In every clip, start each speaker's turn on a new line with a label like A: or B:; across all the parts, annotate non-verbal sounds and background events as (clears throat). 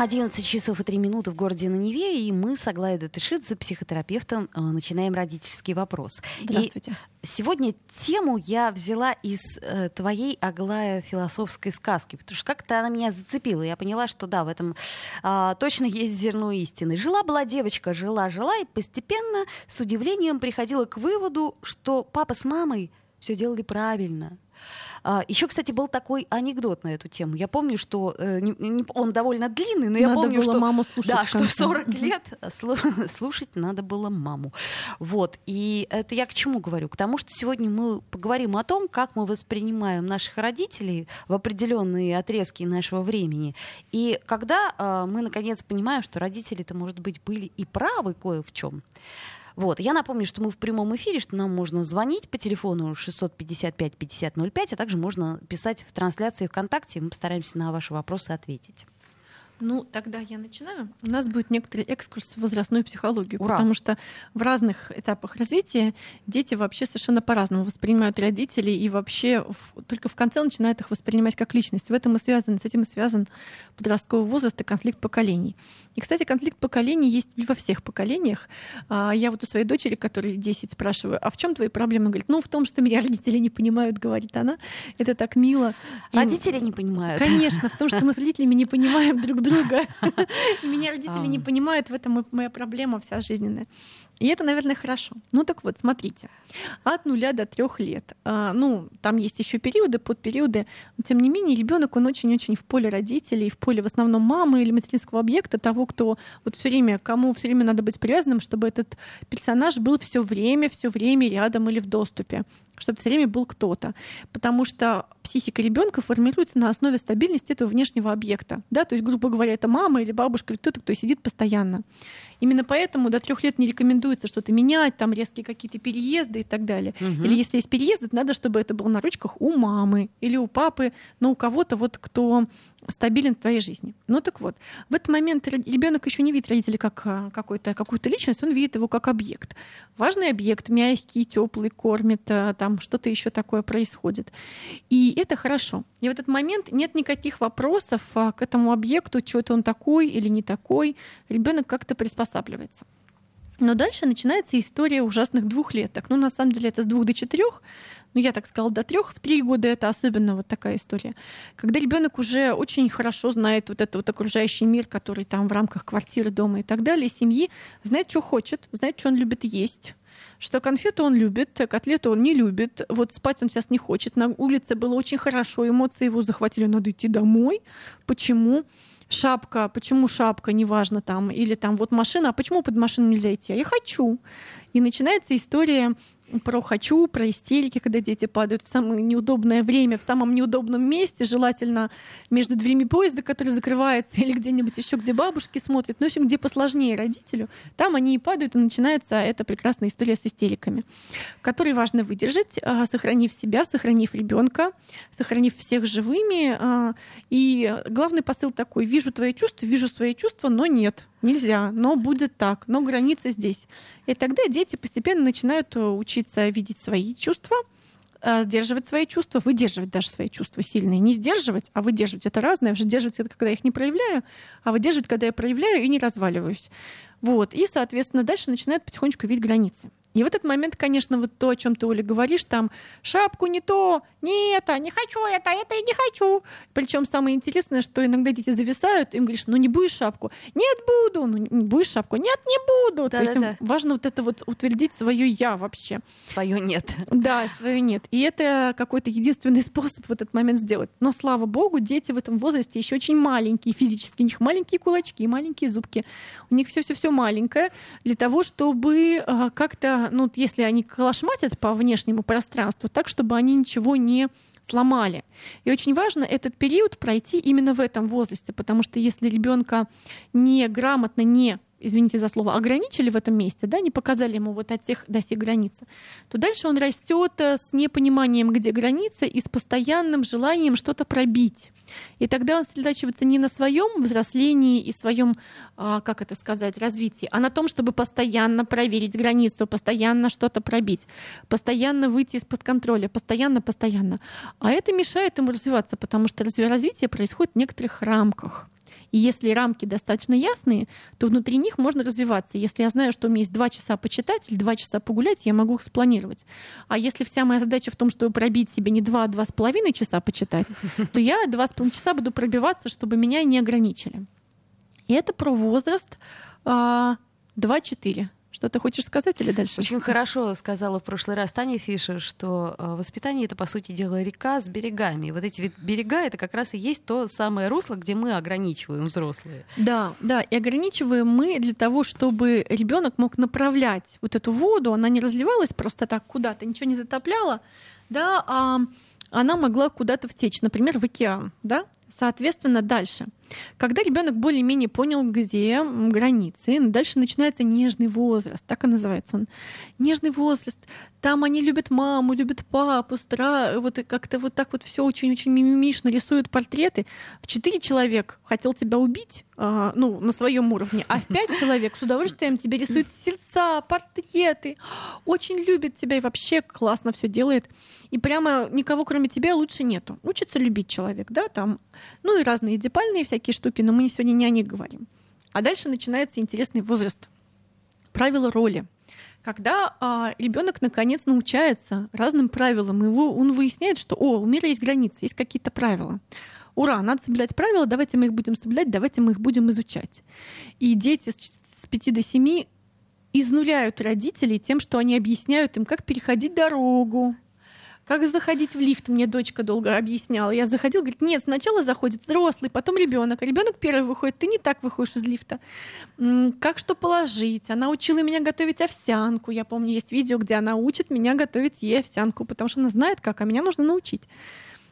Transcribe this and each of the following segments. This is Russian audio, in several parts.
A: 11 часов и 3 минуты в городе на Неве, и мы с Аглаей Датышидзе, психотерапевтом, э, начинаем родительский вопрос.
B: Здравствуйте.
A: И сегодня тему я взяла из э, твоей, Аглая, философской сказки, потому что как-то она меня зацепила. Я поняла, что да, в этом э, точно есть зерно истины. Жила-была девочка, жила-жила, и постепенно с удивлением приходила к выводу, что папа с мамой все делали правильно, а, еще, кстати, был такой анекдот на эту тему. Я помню, что э, не, не, он довольно длинный, но
B: надо
A: я помню,
B: было
A: что,
B: маму слушать
A: да,
B: в
A: что в
B: конце.
A: 40 лет (laughs) слушать надо было маму. Вот. И это я к чему говорю? К тому, что сегодня мы поговорим о том, как мы воспринимаем наших родителей в определенные отрезки нашего времени. И когда э, мы, наконец, понимаем, что родители-то, может быть, были и правы кое в чем. Вот. Я напомню, что мы в прямом эфире, что нам можно звонить по телефону 655-5005, а также можно писать в трансляции ВКонтакте, мы постараемся на ваши вопросы ответить.
B: Ну, тогда я начинаю. У нас будет некоторый экскурс в возрастную психологию,
A: Ура.
B: потому что в разных этапах развития дети вообще совершенно по-разному воспринимают родителей и вообще в- только в конце начинают их воспринимать как личность. В этом и связан, с этим и связан подростковый возраст и конфликт поколений. И, кстати, конфликт поколений есть во всех поколениях. А, Я вот у своей дочери, которой 10, спрашиваю, а в чем твои проблемы? Говорит, ну, в том, что меня (laughs) родители не понимают, говорит она. Это так мило.
A: Родители не понимают.
B: Конечно, в том, что мы с родителями не понимаем друг друга. (laughs) И меня родители не понимают, в этом моя проблема вся жизненная. И это, наверное, хорошо. Ну так вот, смотрите. От нуля до трех лет. а, Ну, там есть еще периоды, подпериоды. Но, тем не менее, ребенок, он очень-очень в поле родителей, в поле в основном мамы или материнского объекта, того, кто вот все время, кому все время надо быть привязанным, чтобы этот персонаж был все время, все время рядом или в доступе чтобы все время был кто-то. Потому что психика ребенка формируется на основе стабильности этого внешнего объекта. Да? То есть, грубо говоря, это мама или бабушка или кто-то, кто сидит постоянно. Именно поэтому до трех лет не рекомендуется что-то менять, там резкие какие-то переезды и так далее.
A: Мгм.
B: Или если есть переезды, то надо, чтобы это было на ручках у мамы или у папы, но у кого-то вот кто стабилен в твоей жизни. Ну так вот, в этот момент ребенок еще не видит родителей как а, какую-то личность, он видит его как объект. Важный объект, мягкий, теплый, кормит, а, там что-то еще такое происходит. И это хорошо. И в этот момент нет никаких вопросов а, к этому объекту, что это он такой или не такой. Ребенок как-то приспосабливается. Но дальше начинается история ужасных двухлеток. Ну, на самом деле, это с двух до четырех. Ну, я так сказала, до трех. В три года это особенно вот такая история. Когда ребенок уже очень хорошо знает вот этот вот окружающий мир, который там в рамках квартиры, дома и так далее, семьи, знает, что хочет, знает, что он любит есть, что конфету он любит, котлету он не любит, вот спать он сейчас не хочет. На улице было очень хорошо, эмоции его захватили, надо идти домой. Почему? Шапка, почему шапка, неважно там, или там вот машина, а почему под машину нельзя идти? А я хочу. И начинается история про хочу, про истерики, когда дети падают в самое неудобное время, в самом неудобном месте, желательно между дверями поезда, который закрывается, (laughs) или где-нибудь еще, где бабушки смотрят, ну, в общем, где посложнее родителю, там они и падают, и начинается эта прекрасная история с истериками, которые важно выдержать, а, сохранив себя, сохранив ребенка, сохранив всех живыми. а, И главный посыл такой: вижу твои чувства, вижу свои чувства, но нет, нельзя, но будет так, но граница здесь. И тогда дети постепенно начинают э, учиться видеть свои чувства, э, сдерживать свои чувства, выдерживать даже свои чувства сильные. Не сдерживать, а выдерживать. Это разное. Сдерживать — это когда я их не проявляю, а выдерживать, когда я проявляю и не разваливаюсь. Вот. И, соответственно, дальше начинает потихонечку видеть границы. И в этот момент, конечно, вот то, о чем ты, Оля, говоришь, там шапку не то, не это, не хочу это, это я не хочу. Причем самое интересное, что иногда дети зависают, им говоришь, ну не будешь шапку? Нет, буду. Ну не будешь шапку? Нет, не буду. То есть им
A: Да-да-да.
B: важно вот это вот утвердить свое я вообще.
A: Свое нет.
B: Да, свое нет. И это какой-то единственный способ в этот момент сделать. Но слава богу, дети в этом возрасте еще очень маленькие физически. У них маленькие кулачки, маленькие зубки. У них все-все-все маленькое для того, чтобы а, как-то, ну, если они калашматят по внешнему пространству, так, чтобы они ничего не сломали. И очень важно этот период пройти именно в этом возрасте, потому что если ребенка не грамотно не извините за слово, ограничили в этом месте, да, не показали ему вот от всех до сих границы, то дальше он растет э, с непониманием, где граница, и с постоянным желанием что-то пробить. И тогда он сосредотачивается не на своем взрослении и своем, а, как это сказать, развитии, а на том, чтобы постоянно проверить границу, постоянно что-то пробить, постоянно выйти из-под контроля, постоянно, постоянно. А это мешает ему развиваться, потому что развитие происходит в некоторых рамках. И если рамки достаточно ясные, то внутри них можно развиваться. Если я знаю, что у меня есть два часа почитать или два часа погулять, я могу их спланировать. А если вся моя задача в том, чтобы пробить себе не два, а два с половиной часа почитать, то я два с половиной часа буду пробиваться, чтобы меня не ограничили. И это про возраст 2-4. Что ты хочешь сказать или дальше?
A: Очень хорошо сказала в прошлый раз Таня Фишер, что э, воспитание это, по сути дела, река с берегами. И вот эти берега это как раз и есть то самое русло, где мы ограничиваем взрослые.
B: Да, да, и ограничиваем мы для того, чтобы ребенок мог направлять вот эту воду, она не разливалась просто так куда-то, ничего не затопляла, да, а она могла куда-то втечь, например, в океан, да, соответственно, дальше — когда ребенок более-менее понял, где границы, дальше начинается нежный возраст, так и называется он. Нежный возраст. Там они любят маму, любят папу, стра... вот как-то вот так вот все очень-очень мимимишно рисуют портреты. В четыре человек хотел тебя убить, э, ну, на своем уровне, а в пять человек с удовольствием тебе рисуют сердца, портреты, очень любит тебя и вообще классно все делает. И прямо никого, кроме тебя, лучше нету. Учится любить человек, да, там, ну и разные депальные всякие всякие штуки, но мы сегодня не о них говорим. А дальше начинается интересный возраст. Правила роли. Когда а, ребенок наконец научается разным правилам, его, он выясняет, что о, у мира есть границы, есть какие-то правила. Ура, надо соблюдать правила, давайте мы их будем соблюдать, давайте мы их будем изучать. И дети с 5 до 7 изнуряют родителей тем, что они объясняют им, как переходить дорогу, как заходить в лифт, мне дочка долго объясняла. Я заходила, говорит, нет, сначала заходит взрослый, потом ребенок. Ребенок первый выходит, ты не так выходишь из лифта. Как что положить? Она учила меня готовить овсянку. Я помню, есть видео, где она учит меня готовить ей овсянку, потому что она знает как, а меня нужно научить.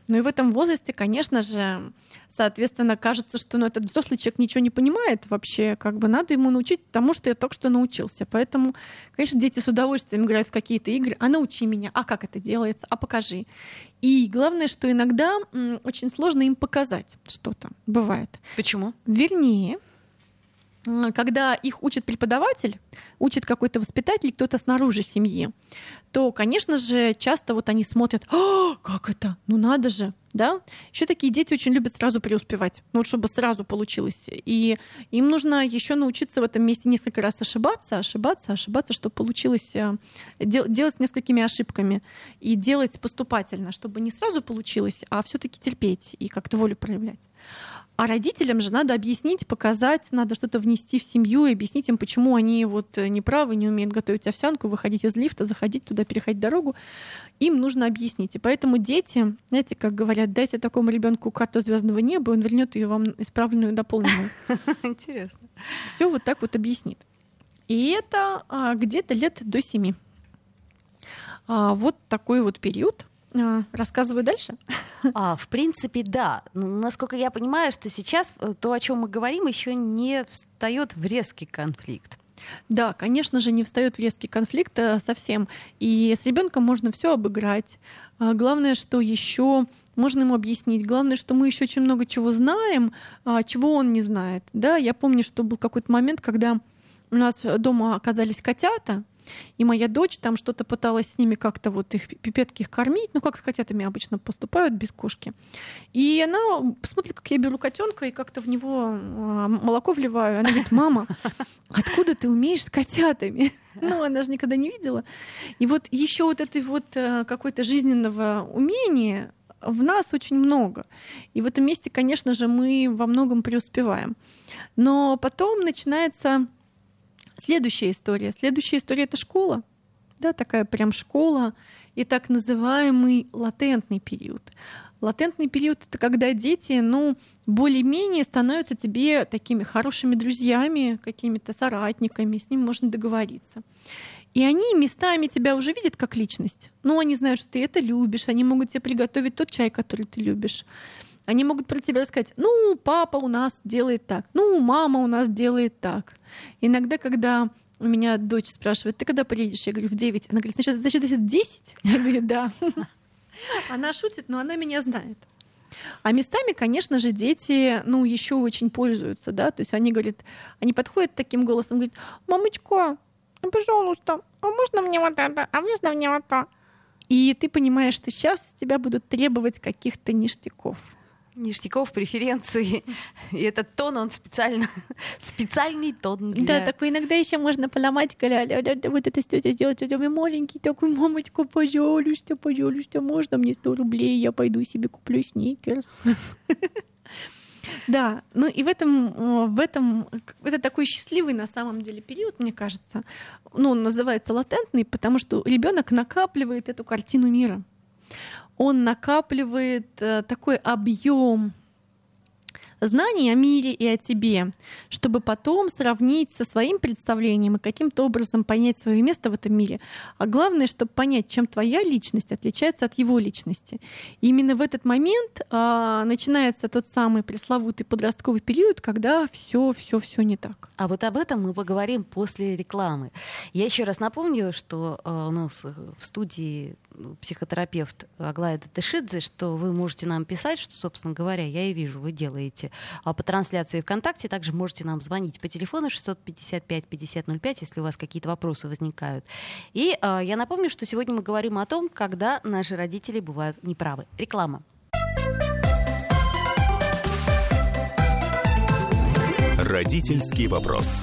B: Ну и в этом возрасте, конечно же, соответственно, кажется, что ну, этот взрослый человек ничего не понимает вообще, как бы надо ему научить тому, что я только что научился. Поэтому, конечно, дети с удовольствием играют в какие-то игры. А научи меня, а как это делается, а покажи. И главное, что иногда очень сложно им показать что-то. Бывает.
A: Почему?
B: Вернее, когда их учит преподаватель, учит какой-то воспитатель, кто-то снаружи семьи, то, конечно же, часто вот они смотрят, а, как это? Ну надо же, да? Еще такие дети очень любят сразу преуспевать, ну вот чтобы сразу получилось. И им нужно еще научиться в этом месте несколько раз ошибаться, ошибаться, ошибаться, чтобы получилось э, делать с несколькими ошибками и делать поступательно, чтобы не сразу получилось, а все-таки терпеть и как-то волю проявлять. А родителям же надо объяснить, показать, надо что-то внести в семью и объяснить им, почему они вот э, неправы, не умеют готовить овсянку, выходить из лифта, заходить туда, переходить дорогу. Им нужно объяснить. И поэтому дети, знаете, как говорят, дайте такому ребенку карту звездного неба, он вернет ее вам исправленную, дополненную. (laughs)
A: Интересно.
B: Все вот так вот объяснит. И это а, где-то лет до семи. А, вот такой вот период. А, рассказываю дальше.
A: А, в принципе, да. Но, насколько я понимаю, что сейчас э, то, о чем мы говорим, еще не встает в резкий конфликт.
B: Да, конечно же, не встает в резкий конфликт э, совсем. И с ребенком можно все обыграть. А главное, что еще можно ему объяснить. Главное, что мы еще очень много чего знаем, а, чего он не знает. Да, я помню, что был какой-то момент, когда у нас дома оказались котята, и моя дочь там что-то пыталась с ними как-то вот их пипетки их кормить, ну как с котятами обычно поступают без кошки. И она смотрит, как я беру котенка и как-то в него а, молоко вливаю. Она говорит, мама, откуда ты умеешь с котятами? (laughs) Ну, она же никогда не видела. И вот еще вот этой вот э, какой-то жизненного умения в нас очень много. И в этом месте, конечно же, мы во многом преуспеваем. Но потом начинается Следующая история. Следующая история — это школа. Да, такая прям школа и так называемый латентный период. Латентный период — это когда дети, ну, более-менее становятся тебе такими хорошими друзьями, какими-то соратниками, с ним можно договориться. И они местами тебя уже видят как личность. Ну, они знают, что ты это любишь, они могут тебе приготовить тот чай, который ты любишь. Они могут про тебя сказать, ну, папа у нас делает так, ну, мама у нас делает так. Иногда, когда у меня дочь спрашивает, ты когда приедешь? Я говорю, в 9. Она говорит, значит, значит, это 10? Я говорю, да. (laughs) Она шутит, но она меня знает. А местами, конечно же, дети, ну, еще очень пользуются, да, то есть они говорят, они подходят таким голосом, говорят, мамочка, пожалуйста, а можно мне вот это, а можно мне вот то? И ты понимаешь, что сейчас тебя будут требовать каких-то ништяков
A: ништяков, преференций. (laughs) И этот тон, он специально, (laughs) специальный тон
B: для... Да, такой иногда еще можно поломать, когда вот это тетя сделать, тетя мой маленький такой, мамочка, пожалуйста, пожалуйста, можно мне 100 рублей, я пойду себе куплю сникерс. (laughs) Да, ну и в этом, в этом, это такой счастливый на самом деле период, мне кажется. Ну, он называется латентный, потому что ребенок накапливает эту картину мира он накапливает э, такой объем знаний о мире и о тебе, чтобы потом сравнить со своим представлением и каким-то образом понять свое место в этом мире. А главное, чтобы понять, чем твоя личность отличается от его личности. И именно в этот момент а, начинается тот самый пресловутый подростковый период, когда все, все, все не так.
A: А вот об этом мы поговорим после рекламы. Я еще раз напомню, что а, у нас в студии психотерапевт Аглая Датышидзе, что вы можете нам писать, что, собственно говоря, я и вижу, вы делаете а по трансляции ВКонтакте. Также можете нам звонить по телефону 655-5005, если у вас какие-то вопросы возникают. И э, я напомню, что сегодня мы говорим о том, когда наши родители бывают неправы. Реклама.
C: Родительский вопрос.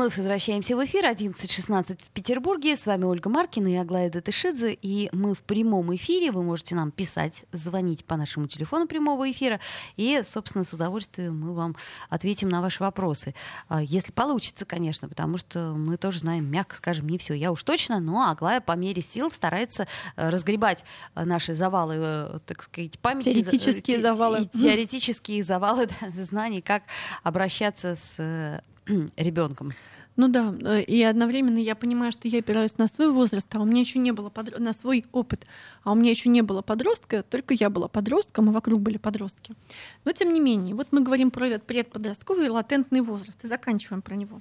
A: Вновь возвращаемся в эфир. 11.16 в Петербурге. С вами Ольга Маркина и Аглая Датышидзе. И мы в прямом эфире. Вы можете нам писать, звонить по нашему телефону прямого эфира. И, собственно, с удовольствием мы вам ответим на ваши вопросы. А, если получится, конечно, потому что мы тоже знаем, мягко скажем, не все. Я уж точно, но Аглая по мере сил старается э, разгребать э, наши завалы, э, так сказать, памяти.
B: Теоретические завалы. (laughs)
A: Теоретические завалы знаний, как обращаться с (clears throat) ребенком.
B: Ну да, э, и одновременно я понимаю, что я опираюсь на свой возраст, а у меня еще не было подро... на свой опыт, а у меня еще не было подростка, только я была подростком, а вокруг были подростки. Но тем не менее, вот мы говорим про этот предподростковый латентный возраст и заканчиваем про него.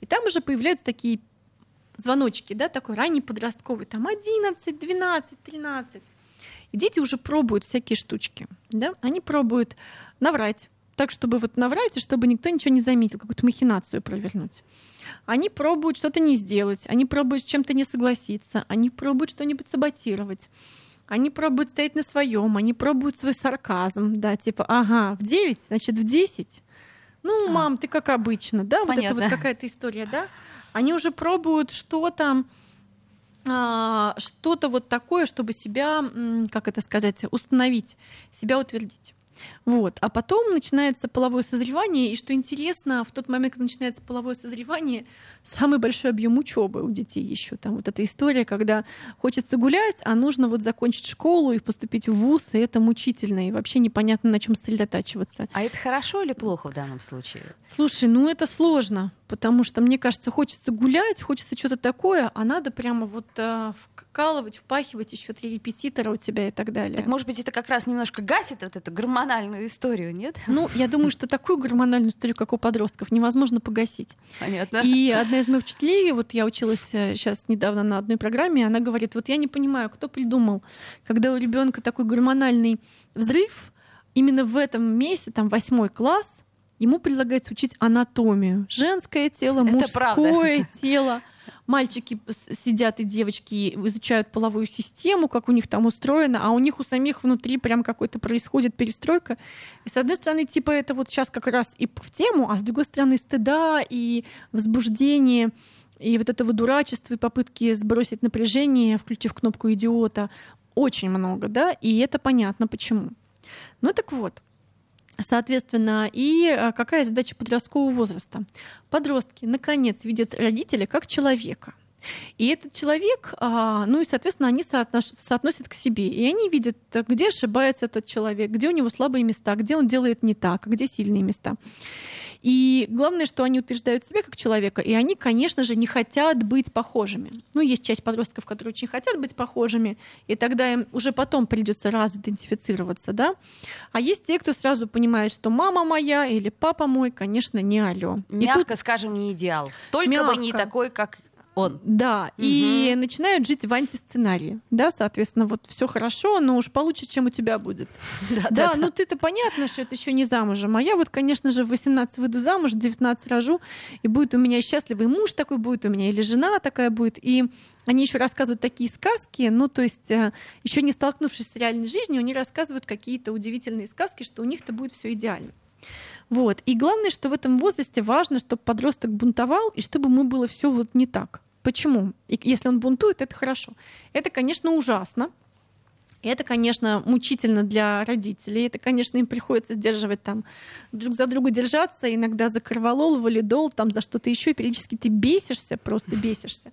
B: И там уже появляются такие звоночки, да, такой ранний подростковый, там 11, 12, 13. И дети уже пробуют всякие штучки, да, они пробуют наврать, так, чтобы вот наврать, и чтобы никто ничего не заметил, какую-то махинацию провернуть. Они пробуют что-то не сделать, они пробуют с чем-то не согласиться, они пробуют что-нибудь саботировать. Они пробуют стоять на своем, они пробуют свой сарказм, да, типа, ага, в 9, значит, в 10. Ну, а. мам, ты как обычно, да, Понятно. вот это вот какая-то история, да. Они уже пробуют что-то, а, что-то вот такое, чтобы себя, как это сказать, установить, себя утвердить. Вот. А потом начинается половое созревание, и что интересно, в тот момент, когда начинается половое созревание, самый большой объем учебы у детей еще. Там вот эта история, когда хочется гулять, а нужно вот закончить школу и поступить в ВУЗ, и это мучительно, и вообще непонятно, на чем сосредотачиваться.
A: А это хорошо или плохо в данном случае?
B: Слушай, ну это сложно, потому что, мне кажется, хочется гулять, хочется что-то такое, а надо прямо вот э, вкалывать, впахивать еще три репетитора у тебя и так далее.
A: Так, может быть, это как раз немножко гасит вот эту гормональную историю, нет?
B: Ну, я думаю, что такую гормональную историю, как у подростков, невозможно погасить.
A: Понятно.
B: И одна из моих учителей, вот я училась сейчас э, недавно на одной программе, она говорит, вот я не понимаю, кто придумал, когда у ребенка такой гормональный взрыв, именно в этом месяце, там восьмой класс, ему предлагается учить анатомию. Женское тело, Это мужское правда. тело. Мальчики сидят и девочки изучают половую систему, как у них там устроено, а у них у самих внутри прям какой-то происходит перестройка. И с одной стороны, типа это вот сейчас как раз и в тему, а с другой стороны стыда и возбуждение и вот этого дурачества и попытки сбросить напряжение, включив кнопку идиота, очень много, да, и это понятно почему. Ну так вот, Соответственно, и а, какая задача подросткового возраста? Подростки, наконец, видят родителя как человека. И этот человек, а, ну и, соответственно, они соотносят к себе. И они видят, где ошибается этот человек, где у него слабые места, где он делает не так, где сильные места. И главное, что они утверждают себя как человека, и они, конечно же, не хотят быть похожими. Ну, есть часть подростков, которые очень хотят быть похожими, и тогда им уже потом придется разидентифицироваться, да. А есть те, кто сразу понимает, что мама моя или папа мой, конечно, не алё.
A: Мягко и тут... скажем, не идеал. Только Мягко. бы не такой, как он.
B: Да, угу. и начинают жить в антисценарии. Да, соответственно, вот все хорошо, но уж получше, чем у тебя будет. (laughs) Да, да, ну ты-то понятно, что это еще не замужем. А я вот, конечно же, в 18 выйду замуж, в 19 рожу, и будет у меня счастливый муж такой будет у меня, или жена такая будет. И они еще рассказывают такие сказки, ну, то есть э, еще не столкнувшись с реальной жизнью, они рассказывают какие-то удивительные сказки, что у них-то будет все идеально. Вот. И главное, что в этом возрасте важно, чтобы подросток бунтовал, и чтобы ему было все вот не так. Почему? И если он бунтует, это хорошо. Это, конечно, ужасно. Это, конечно, мучительно для родителей. Это, конечно, им приходится сдерживать там друг за друга держаться, иногда за корвалол, валидол, там за что-то еще. Периодически ты бесишься, просто бесишься.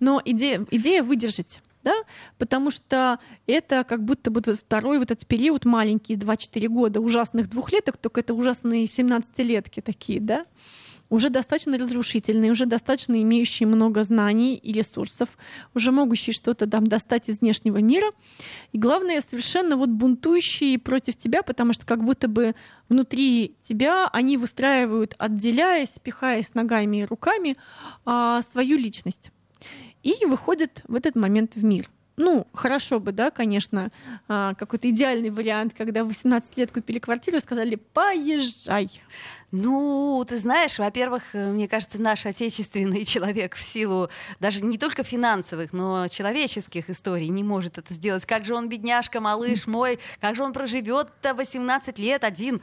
B: Но идея, идея выдержать да, потому что это как будто бы второй вот этот период маленький, 2-4 года ужасных двухлеток, только это ужасные 17-летки такие, да, уже достаточно разрушительные, уже достаточно имеющие много знаний и ресурсов, уже могущие что-то там достать из внешнего мира. И главное, совершенно вот бунтующие против тебя, потому что как будто бы внутри тебя они выстраивают, отделяясь, пихаясь ногами и руками, а, свою личность. И выходят в этот момент в мир. Ну, хорошо бы, да, конечно, а, какой-то идеальный вариант, когда в 18 лет купили квартиру и сказали «поезжай».
A: Ну, ты знаешь, во-первых, э, мне кажется, наш отечественный (laughs) человек в силу даже не только финансовых, но человеческих историй не может это сделать. Как же он, бедняжка, малыш мой, как же он проживет-то 18 лет один?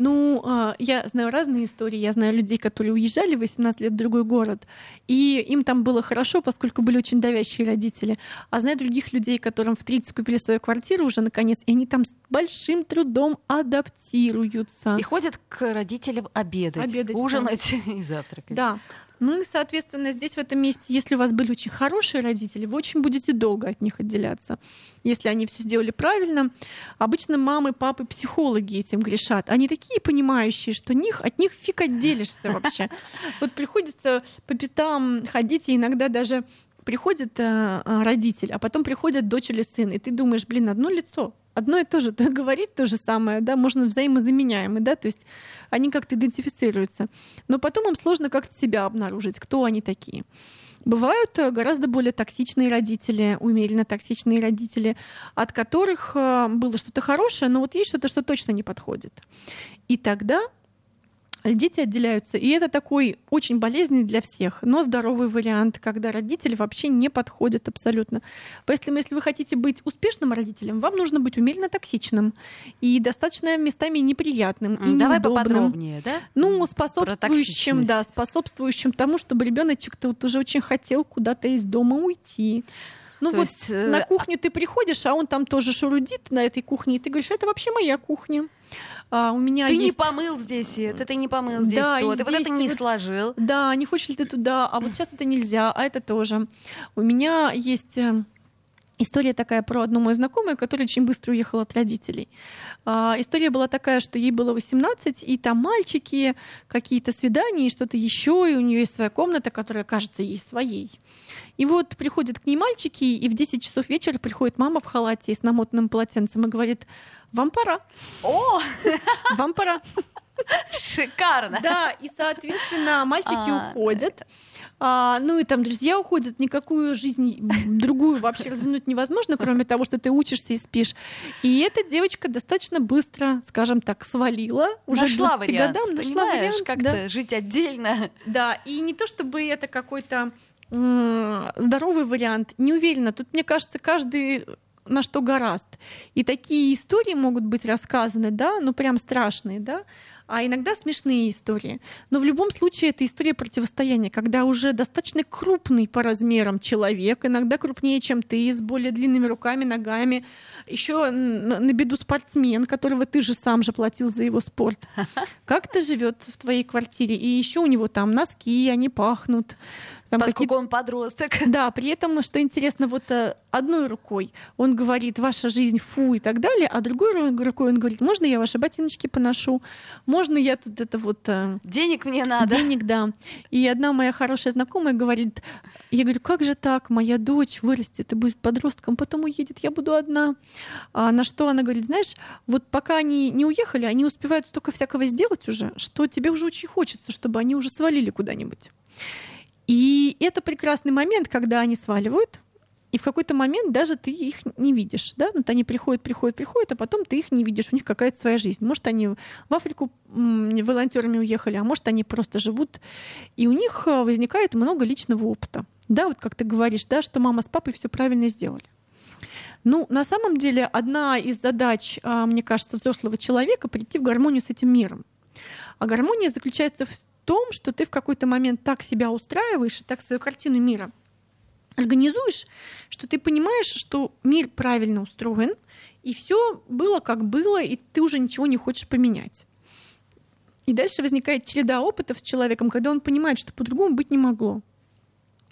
B: Ну, а, я знаю разные истории. Я знаю людей, которые уезжали в 18 лет в другой город, и им там было хорошо, поскольку были очень давящие родители. А знаю других людей, которым в 30 купили свою квартиру уже наконец, и они там с большим трудом адаптируются.
A: И ходят к родителям обедать, обедать ужинать да. (laughs) и завтракать.
B: Да. Ну и, соответственно, здесь в этом месте, если у вас были очень хорошие родители, вы очень будете долго от них отделяться. Если они все сделали правильно, обычно мамы, папы, психологи этим грешат. Они такие понимающие, что них, от них фиг отделишься вообще. (laughs) Вот приходится по пятам ходить, и иногда даже приходит э, родитель, а потом приходят дочь или сын, и ты думаешь, блин, одно лицо, одно и то же (laughs) говорит то же самое, да, можно взаимозаменяемый, да, то есть они как-то идентифицируются. Но потом им сложно как-то себя обнаружить, кто они такие. Бывают э, гораздо более токсичные родители, умеренно токсичные родители, от которых э, было что-то хорошее, но вот есть что-то, что точно не подходит. И тогда дети отделяются. И это такой очень болезненный для всех, но здоровый вариант, когда родители вообще не подходят абсолютно. Поэтому, если вы хотите быть успешным родителем, вам нужно быть умеренно токсичным и достаточно местами неприятным и
A: Давай неудобным. поподробнее, да?
B: Ну, способствующим, да, способствующим тому, чтобы ребеночек-то вот уже очень хотел куда-то из дома уйти. Ну То вот есть, э... на кухню ты приходишь, а он там тоже шурудит на этой кухне, и ты говоришь, это вообще моя кухня.
A: А, у меня ты есть... не помыл здесь это, ты не помыл здесь да, то, ты вот это не вот... сложил.
B: Да, не хочешь ли ты туда, а вот сейчас это нельзя, а это тоже. У меня есть э, История такая про одну мою знакомую, которая очень быстро уехала от родителей. А, история была такая, что ей было 18, и там мальчики, какие-то свидания и что-то еще, и у нее есть своя комната, которая кажется ей своей. И вот приходят к ней мальчики, и в 10 часов вечера приходит мама в халате с намотанным полотенцем и говорит, вам пора.
A: О! (laughs)
B: Вам пора.
A: Шикарно.
B: Да, и, соответственно, мальчики а, уходят. А, ну и там друзья уходят, никакую жизнь другую вообще развернуть невозможно, кроме того, что ты учишься и спишь. И эта девочка достаточно быстро, скажем так, свалила.
A: Уже нашла вариант, годам, нашла вариант. как-то да. жить отдельно.
B: Да, и не то чтобы это какой-то здоровый вариант, не уверена. Тут, мне кажется, каждый на что гораст. И такие истории могут быть рассказаны, да, ну прям страшные, да, а иногда смешные истории. Но в любом случае это история противостояния, когда уже достаточно крупный по размерам человек, иногда крупнее, чем ты, с более длинными руками, ногами, еще на, беду спортсмен, которого ты же сам же платил за его спорт. (laughs) Как-то живет в твоей квартире, и еще у него там носки, они пахнут.
A: Там Поскольку он подросток. (laughs)
B: Да, при этом, что интересно, вот э, одной рукой он говорит, ваша жизнь фу и так далее, а другой рукой он говорит, можно я ваши ботиночки поношу, можно я тут это вот... Э,
A: денег мне надо.
B: Денег, да. И одна моя хорошая знакомая говорит, я говорю, как же так, моя дочь вырастет и будет подростком, потом уедет, я буду одна. А на что она говорит, знаешь, вот пока они не уехали, они успевают столько всякого сделать уже, что тебе уже очень хочется, чтобы они уже свалили куда-нибудь. И это прекрасный момент, когда они сваливают, и в какой-то момент даже ты их не видишь. Да? Вот они приходят, приходят, приходят, а потом ты их не видишь. У них какая-то своя жизнь. Может, они в Африку волонтерами уехали, а может, они просто живут. И у них э, возникает много личного опыта. Да, вот как ты говоришь, да, что мама с папой все правильно сделали. Ну, на самом деле, одна из задач, а, мне кажется, взрослого человека — прийти в гармонию с этим миром. А гармония заключается в том, что ты в какой-то момент так себя устраиваешь и так свою картину мира организуешь, что ты понимаешь, что мир правильно устроен, и все было как было, и ты уже ничего не хочешь поменять. И дальше возникает череда опытов с человеком, когда он понимает, что по-другому быть не могло.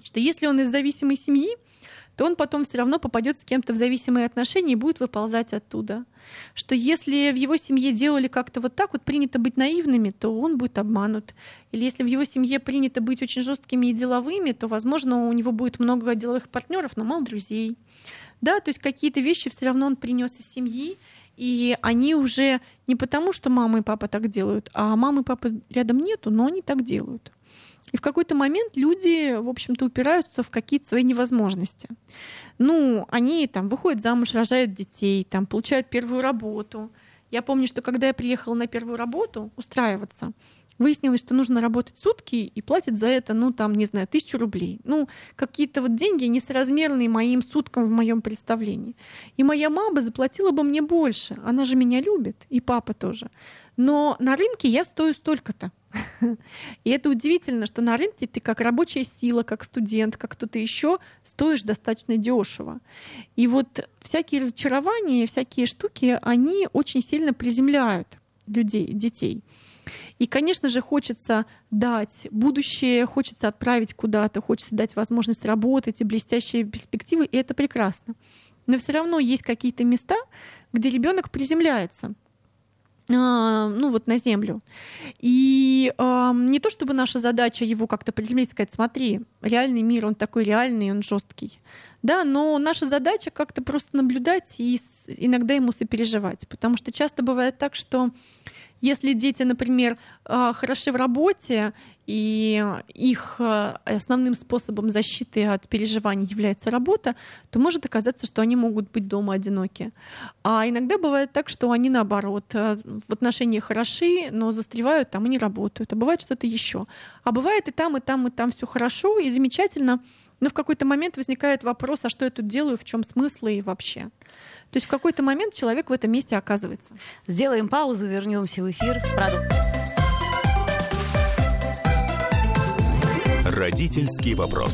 B: Что если он из зависимой семьи, то он потом все равно попадет с кем-то в зависимые отношения и будет выползать оттуда. Что если в его семье делали как-то вот так вот, принято быть наивными, то он будет обманут. Или если в его семье принято быть очень жесткими и деловыми, то, возможно, у него будет много деловых партнеров, но мало друзей. Да, то есть какие-то вещи все равно он принес из семьи, и они уже не потому, что мама и папа так делают, а мамы и папы рядом нету, но они так делают. И в какой-то момент люди, в общем-то, упираются в какие-то свои невозможности. Ну, они там выходят замуж, рожают детей, там получают первую работу. Я помню, что когда я приехала на первую работу устраиваться, выяснилось, что нужно работать сутки и платят за это, ну, там, не знаю, тысячу рублей. Ну, какие-то вот деньги несоразмерные моим суткам в моем представлении. И моя мама заплатила бы мне больше. Она же меня любит, и папа тоже. Но на рынке я стою столько-то. И это удивительно, что на рынке ты как рабочая сила, как студент, как кто-то еще стоишь достаточно дешево. И вот всякие разочарования, всякие штуки, они очень сильно приземляют людей, детей. И, конечно же, хочется дать будущее, хочется отправить куда-то, хочется дать возможность работать и блестящие перспективы, и это прекрасно. Но все равно есть какие-то места, где ребенок приземляется — ну вот на землю. И э, не то чтобы наша задача его как-то приземлить, сказать, смотри, реальный мир, он такой реальный, он жесткий. Да, но наша задача как-то просто наблюдать и иногда ему сопереживать. Потому что часто бывает так, что если дети, например, а, хороши в работе, и их а, основным способом защиты от переживаний является работа, то может оказаться, что они могут быть дома одиноки. А иногда бывает так, что они наоборот а, в отношениях хороши, но застревают там и не работают. А бывает что-то еще. А бывает и там, и там, и там все хорошо и замечательно. Но в какой-то момент возникает вопрос, а что я тут делаю, в чем смысл и вообще. То есть в какой-то момент человек в этом месте оказывается.
A: Сделаем паузу, вернемся в эфир. Продолжим.
C: Родительский вопрос.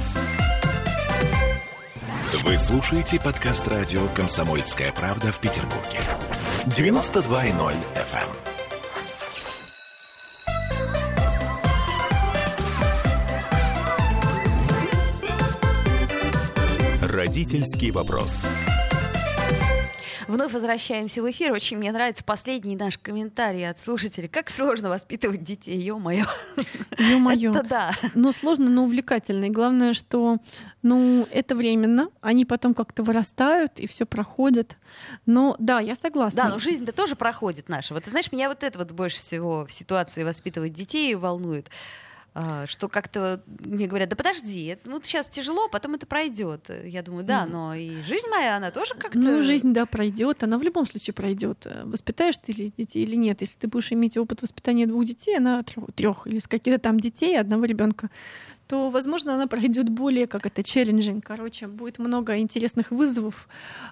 C: Вы слушаете подкаст радио «Комсомольская правда» в Петербурге. 92.0 FM. эм. Родительский вопрос.
A: Вновь возвращаемся в эфир. Очень мне нравится последний наш комментарий от слушателей. Как сложно воспитывать детей, ё-моё.
B: Ё-моё.
A: Это да.
B: Но сложно, но увлекательно. И главное, что ну, это временно. Они потом как-то вырастают, и все проходит. Но да, я согласна.
A: Да, но жизнь-то тоже проходит наша. Вот ты знаешь, меня вот это вот больше всего в ситуации воспитывать детей волнует. А, что как-то мне говорят, да подожди, ну сейчас тяжело, потом это пройдет. Я думаю, да, но и жизнь моя, она тоже как-то.
B: Ну, жизнь, да, пройдет, она в любом случае пройдет. Воспитаешь ты ли детей или нет. Если ты будешь иметь опыт воспитания двух детей, она трех или с каких-то там детей, одного ребенка, то, возможно, она пройдет более, как это, челленджинг. Короче, будет много интересных вызовов.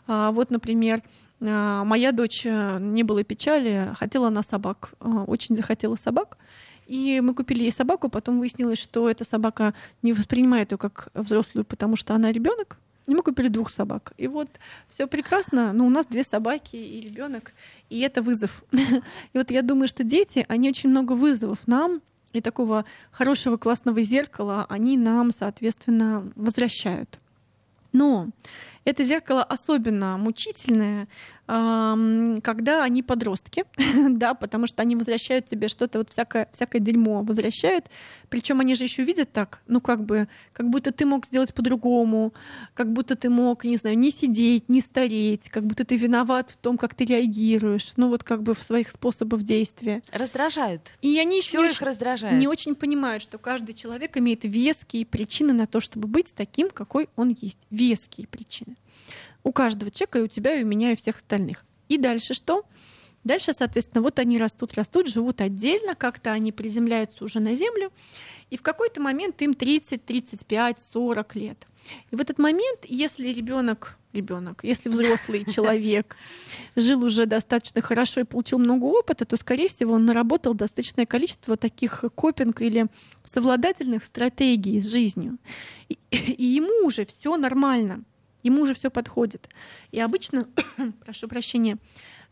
B: А, вот, например, А, моя дочь, э, не было печали, хотела на собак, а, очень захотела собак. И мы купили ей собаку, потом выяснилось, что эта собака не воспринимает ее как взрослую, потому что она ребенок. И мы купили двух собак. И вот все прекрасно, но у нас две собаки и ребенок, и это вызов. (laughs) И вот я думаю, что дети, они очень много вызовов нам, и такого хорошего классного зеркала они нам, соответственно, возвращают. Но это зеркало особенно мучительное, когда они подростки, (laughs) да, потому что они возвращают тебе что-то, вот всякое, всякое дерьмо возвращают, причем они же еще видят так, ну как бы, как будто ты мог сделать по-другому, как будто ты мог, не знаю, не сидеть, не стареть, как будто ты виноват в том, как ты реагируешь, ну вот как бы в своих способах действия.
A: Раздражают.
B: И они еще
A: Всё их раздражает.
B: не очень понимают, что каждый человек имеет веские причины на то, чтобы быть таким, какой он есть. Веские причины. У каждого человека, и у тебя, и у меня, и у всех остальных. И дальше что? Дальше, соответственно, вот они растут, растут, живут отдельно, как-то они приземляются уже на землю, и в какой-то момент им 30, 35, 40 лет. И в этот момент, если ребенок, ребенок, если взрослый (laughs) человек жил уже достаточно хорошо и получил много опыта, то, скорее всего, он наработал достаточное количество таких копинг или совладательных стратегий с жизнью. И, (laughs) и ему уже все нормально. Ему уже все подходит. И обычно, (coughs) прошу прощения,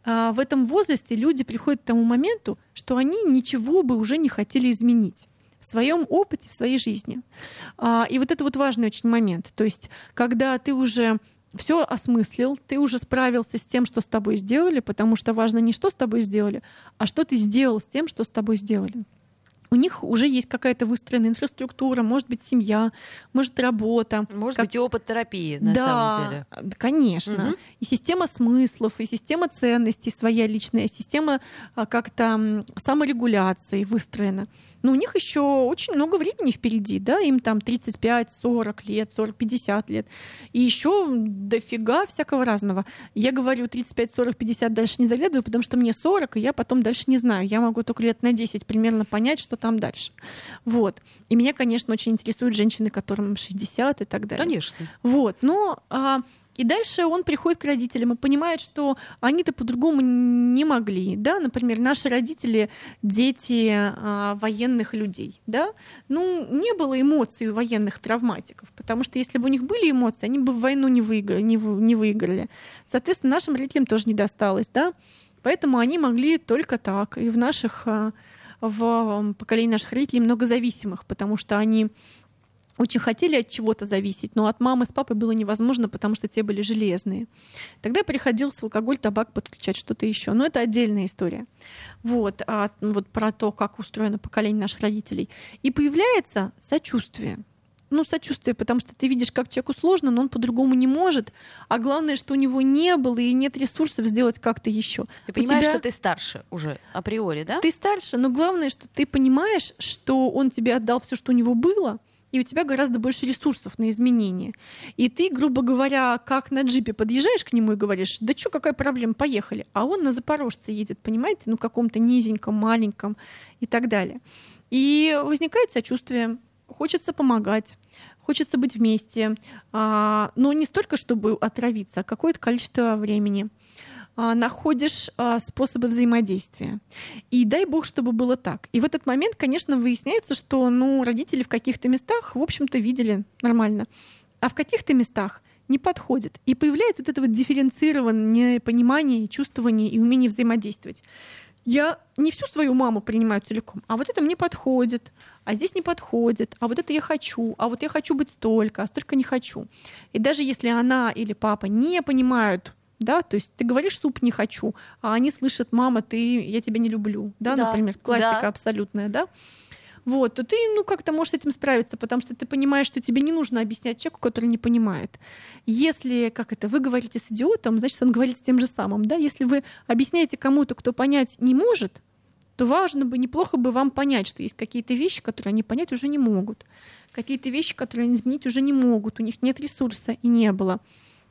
B: а, в этом возрасте люди приходят к тому моменту, что они ничего бы уже не хотели изменить в своем опыте, в своей жизни. А, и вот это вот важный очень момент. То есть, когда ты уже все осмыслил, ты уже справился с тем, что с тобой сделали, потому что важно не что с тобой сделали, а что ты сделал с тем, что с тобой сделали у них уже есть какая-то выстроенная инфраструктура, может быть, семья, может, работа.
A: Может
B: как...
A: быть, и опыт терапии, на
B: да,
A: самом деле.
B: конечно. Угу. И система смыслов, и система ценностей своя личная, система а, как-то саморегуляции выстроена. Но у них еще очень много времени впереди, да, им там 35, 40 лет, 40, 50 лет. И еще дофига всякого разного. Я говорю 35, 40, 50 дальше не заглядываю, потому что мне 40, и я потом дальше не знаю. Я могу только лет на 10 примерно понять, что там дальше. Вот. И меня, конечно, очень интересуют женщины, которым 60 и так далее.
A: Конечно.
B: Вот. Но а, и дальше он приходит к родителям и понимает, что они-то по-другому не могли. Да? Например, наши родители — дети а, военных людей. Да? Ну, не было эмоций у военных травматиков, потому что если бы у них были эмоции, они бы в войну не выиграли. Не, не выиграли. Соответственно, нашим родителям тоже не досталось. Да? Поэтому они могли только так. И в наших а, в поколении наших родителей много зависимых, потому что они очень хотели от чего-то зависеть, но от мамы с папой было невозможно, потому что те были железные. Тогда приходилось алкоголь, табак подключать, что-то еще. Но это отдельная история. Вот, а, вот про то, как устроено поколение наших родителей. И появляется сочувствие. Ну, сочувствие, потому что ты видишь, как человеку сложно, но он по-другому не может. А главное, что у него не было и нет ресурсов сделать как-то еще.
A: Ты понимаешь,
B: тебя...
A: что ты старше уже априори, да?
B: Ты старше, но главное, что ты понимаешь, что он тебе отдал все, что у него было, и у тебя гораздо больше ресурсов на изменения. И ты, грубо говоря, как на джипе подъезжаешь к нему и говоришь, да что, какая проблема, поехали. А он на Запорожце едет, понимаете, ну каком-то низеньком, маленьком и так далее. И возникает сочувствие, хочется помогать, хочется быть вместе, а, но не столько, чтобы отравиться, а какое-то количество времени. А, находишь а, способы взаимодействия. И дай бог, чтобы было так. И в этот момент, конечно, выясняется, что ну, родители в каких-то местах, в общем-то, видели нормально, а в каких-то местах не подходит. И появляется вот это вот дифференцированное понимание, чувствование и умение взаимодействовать. Я не всю свою маму принимаю целиком, а вот это мне подходит, а здесь не подходит, а вот это я хочу, а вот я хочу быть столько, а столько не хочу. И даже если она или папа не понимают да, то есть ты говоришь суп не хочу, а они слышат, мама, ты, я тебя не люблю, да, да например, классика да. абсолютная, да, вот, то ты, ну, как-то можешь с этим справиться, потому что ты понимаешь, что тебе не нужно объяснять человеку, который не понимает. Если, как это, вы говорите с идиотом, значит, он говорит с тем же самым, да, если вы объясняете кому-то, кто понять не может, то важно бы, неплохо бы вам понять, что есть какие-то вещи, которые они понять уже не могут, какие-то вещи, которые они изменить уже не могут, у них нет ресурса и не было.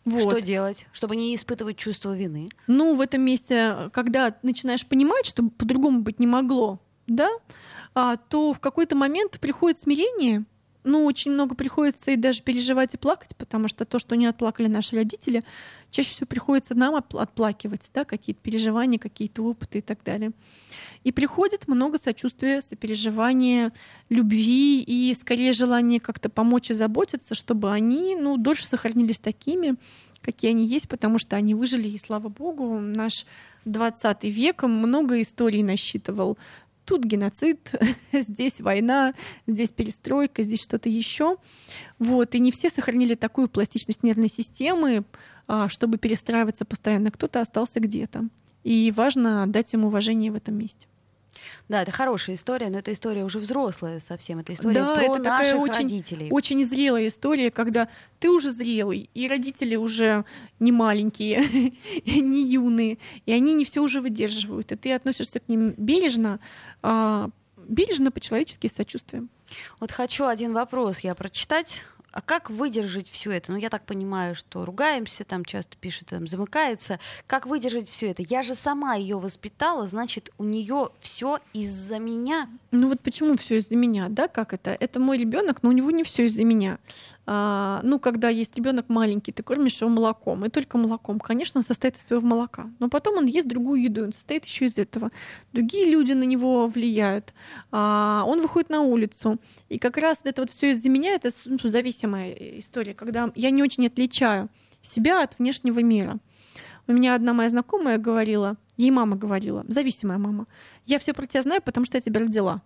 A: Вот. Что делать, чтобы не испытывать чувство вины?
B: Ну, в этом месте, когда начинаешь понимать, что по-другому быть не могло, да, то в какой-то момент приходит смирение, ну, очень много приходится и даже переживать и плакать, потому что то, что не отплакали наши родители, чаще всего приходится нам отплакивать, да, какие-то переживания, какие-то опыты и так далее. И приходит много сочувствия, сопереживания, любви и скорее желание как-то помочь и заботиться, чтобы они ну, дольше сохранились такими, какие они есть, потому что они выжили, и слава богу, наш 20 век много историй насчитывал. Тут геноцид, (laughs) здесь война, здесь перестройка, здесь что-то еще. Вот. И не все сохранили такую пластичность нервной системы, а, чтобы перестраиваться постоянно. Кто-то остался где-то. И важно дать им уважение в этом месте.
A: Да, это хорошая история, но это история уже взрослая совсем. Это история да, про
B: это
A: наших
B: такая очень,
A: родителей.
B: Очень зрелая история, когда ты уже зрелый, и родители уже не маленькие, (laughs) не юные, и они не все уже выдерживают. И ты относишься к ним бережно, а, бережно по-человечески с сочувствием.
A: Вот хочу один вопрос я прочитать а как выдержать все это? Ну, я так понимаю, что ругаемся, там часто пишет, там замыкается. Как выдержать все это? Я же сама ее воспитала, значит, у нее все из-за меня.
B: Ну вот почему все из-за меня, да? Как это? Это мой ребенок, но у него не все из-за меня. А, ну, когда есть ребенок маленький, ты кормишь его молоком, и только молоком. Конечно, он состоит из твоего молока. Но потом он ест другую еду, он состоит еще из этого. Другие люди на него влияют. А, он выходит на улицу. И как раз это вот все из-за меня, это ну, зависимая история, когда я не очень отличаю себя от внешнего мира. У меня одна моя знакомая говорила, ей мама говорила, зависимая мама, я все про тебя знаю, потому что я тебя родила.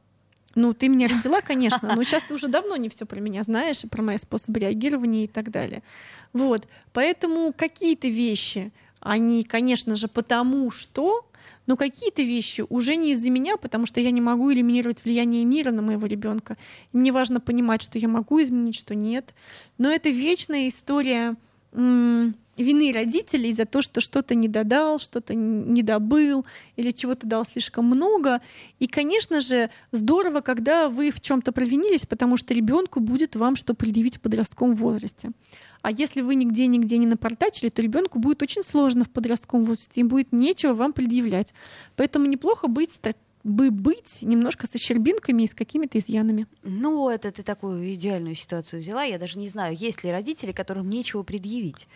B: Ну, ты меня (laughs) родила, конечно, но сейчас ты уже давно не все про меня знаешь, и про мои способы реагирования и так далее. Вот. Поэтому какие-то вещи, они, конечно же, потому что, но какие-то вещи уже не из-за меня, потому что я не могу элиминировать влияние мира на моего ребенка. Мне важно понимать, что я могу изменить, что нет. Но это вечная история вины родителей за то, что что-то не додал, что-то не добыл или чего-то дал слишком много. И, конечно же, здорово, когда вы в чем-то провинились, потому что ребенку будет вам что предъявить в подростковом возрасте. А если вы нигде-нигде не напортачили, то ребенку будет очень сложно в подростковом возрасте, им будет нечего вам предъявлять. Поэтому неплохо быть бы быть немножко со щербинками и с какими-то изъянами.
A: Ну, это ты такую идеальную ситуацию взяла. Я даже не знаю, есть ли родители, которым нечего предъявить.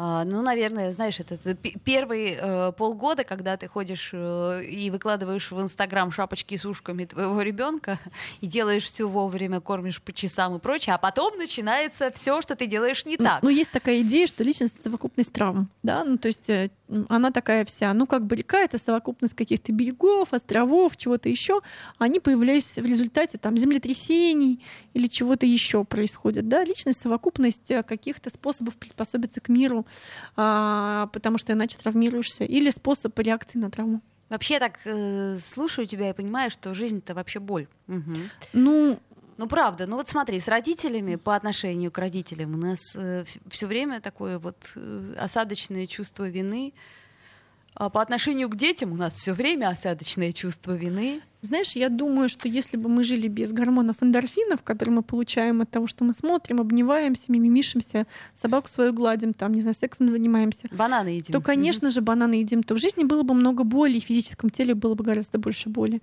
A: А, ну, наверное, знаешь, это, это первые э, полгода, когда ты ходишь э, и выкладываешь в Инстаграм шапочки с ушками твоего ребенка (laughs) и делаешь все вовремя, кормишь по часам и прочее, а потом начинается все, что ты делаешь не так.
B: Ну, есть такая идея, что личность совокупность травм, да, ну, то есть э, она такая вся, ну, как бы река — это совокупность каких-то берегов, островов, чего-то еще, они появлялись в результате там землетрясений или чего-то еще происходит, да, личность — совокупность э, каких-то способов приспособиться к миру, потому что иначе травмируешься, или способ реакции на травму.
A: Вообще я так э, слушаю тебя и понимаю, что жизнь это вообще боль. Угу.
B: Ну,
A: ну правда, ну вот смотри, с родителями по отношению к родителям у нас э, все время такое вот э, осадочное чувство вины. А по отношению к детям у нас все время осадочное чувство вины.
B: Знаешь, я думаю, что если бы мы жили без гормонов эндорфинов, которые мы получаем от того, что мы смотрим, обнимаемся, мимимишимся, собаку свою гладим, там, не знаю, сексом занимаемся,
A: бананы едим,
B: то, конечно же, бананы едим, то в жизни было бы много боли, и в физическом теле было бы гораздо больше боли.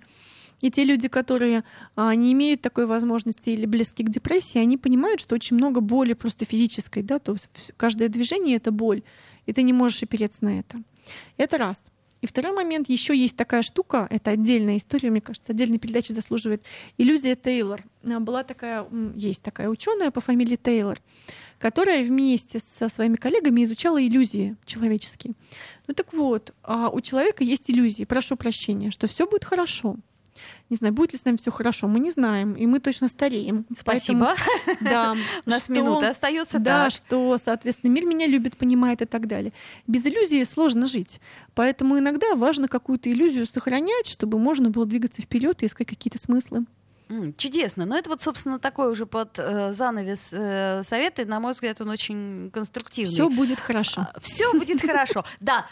B: И те люди, которые а, не имеют такой возможности или близки к депрессии, они понимают, что очень много боли просто физической, да, то есть каждое движение — это боль, и ты не можешь опереться на это. Это раз. И второй момент, еще есть такая штука, это отдельная история, мне кажется, отдельной передачи заслуживает. Иллюзия Тейлор. А, была такая, есть такая ученая по фамилии Тейлор, которая вместе со своими коллегами изучала иллюзии человеческие. Ну так вот, а, у человека есть иллюзии, прошу прощения, что все будет хорошо, не знаю, будет ли с нами все хорошо, мы не знаем, и мы точно стареем.
A: Спасибо.
B: Поэтому, (laughs) да,
A: у нас минута остается.
B: Да, что, соответственно, мир меня любит, понимает и так далее. Без иллюзии сложно жить, поэтому иногда важно какую-то иллюзию сохранять, чтобы можно было двигаться вперед и искать какие-то смыслы.
A: Чудесно. Но это вот, собственно, такой уже под э, занавес э, советы. На мой взгляд, он очень конструктивный.
B: Все будет хорошо.
A: А, Все будет хорошо. (laughs) Да,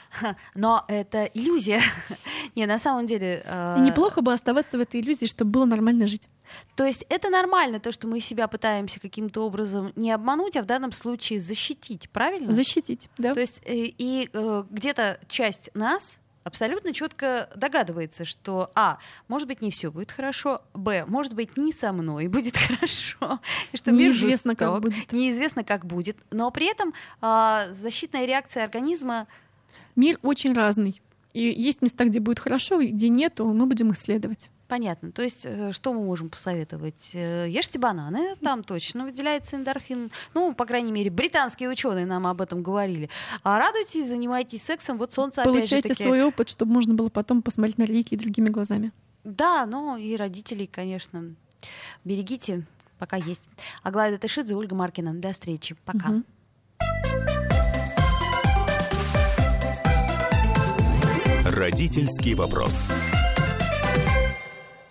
A: но это иллюзия. (laughs) Не, на самом деле...
B: Э, И неплохо бы оставаться в этой иллюзии, чтобы было нормально жить.
A: То есть это нормально, то, что мы себя пытаемся каким-то образом не обмануть, а в данном случае защитить, правильно?
B: Защитить, да.
A: То есть и, и где-то часть нас абсолютно четко догадывается, что а, может быть, не все будет хорошо, б, может быть, не со мной (laughs) будет хорошо, и что
B: Неизвестно,
A: жесток,
B: как будет.
A: неизвестно, как будет, но при этом а, защитная реакция организма
B: Мир очень разный. И есть места, где будет хорошо, и где нету, мы будем исследовать.
A: Понятно. То есть, э, что мы можем посоветовать? Э, Ешьте бананы, там точно выделяется эндорфин. Ну, по крайней мере, британские ученые нам об этом говорили. А радуйтесь, занимайтесь сексом. Вот солнце опять же
B: Получайте
A: таки-
B: свой опыт, чтобы можно было потом посмотреть на родителей другими глазами.
A: Да, ну и родителей, конечно. Берегите, пока есть. Аглая Датышидзе, Ольга Маркина. До встречи. Пока.
B: Мгм.
C: Родительский вопрос.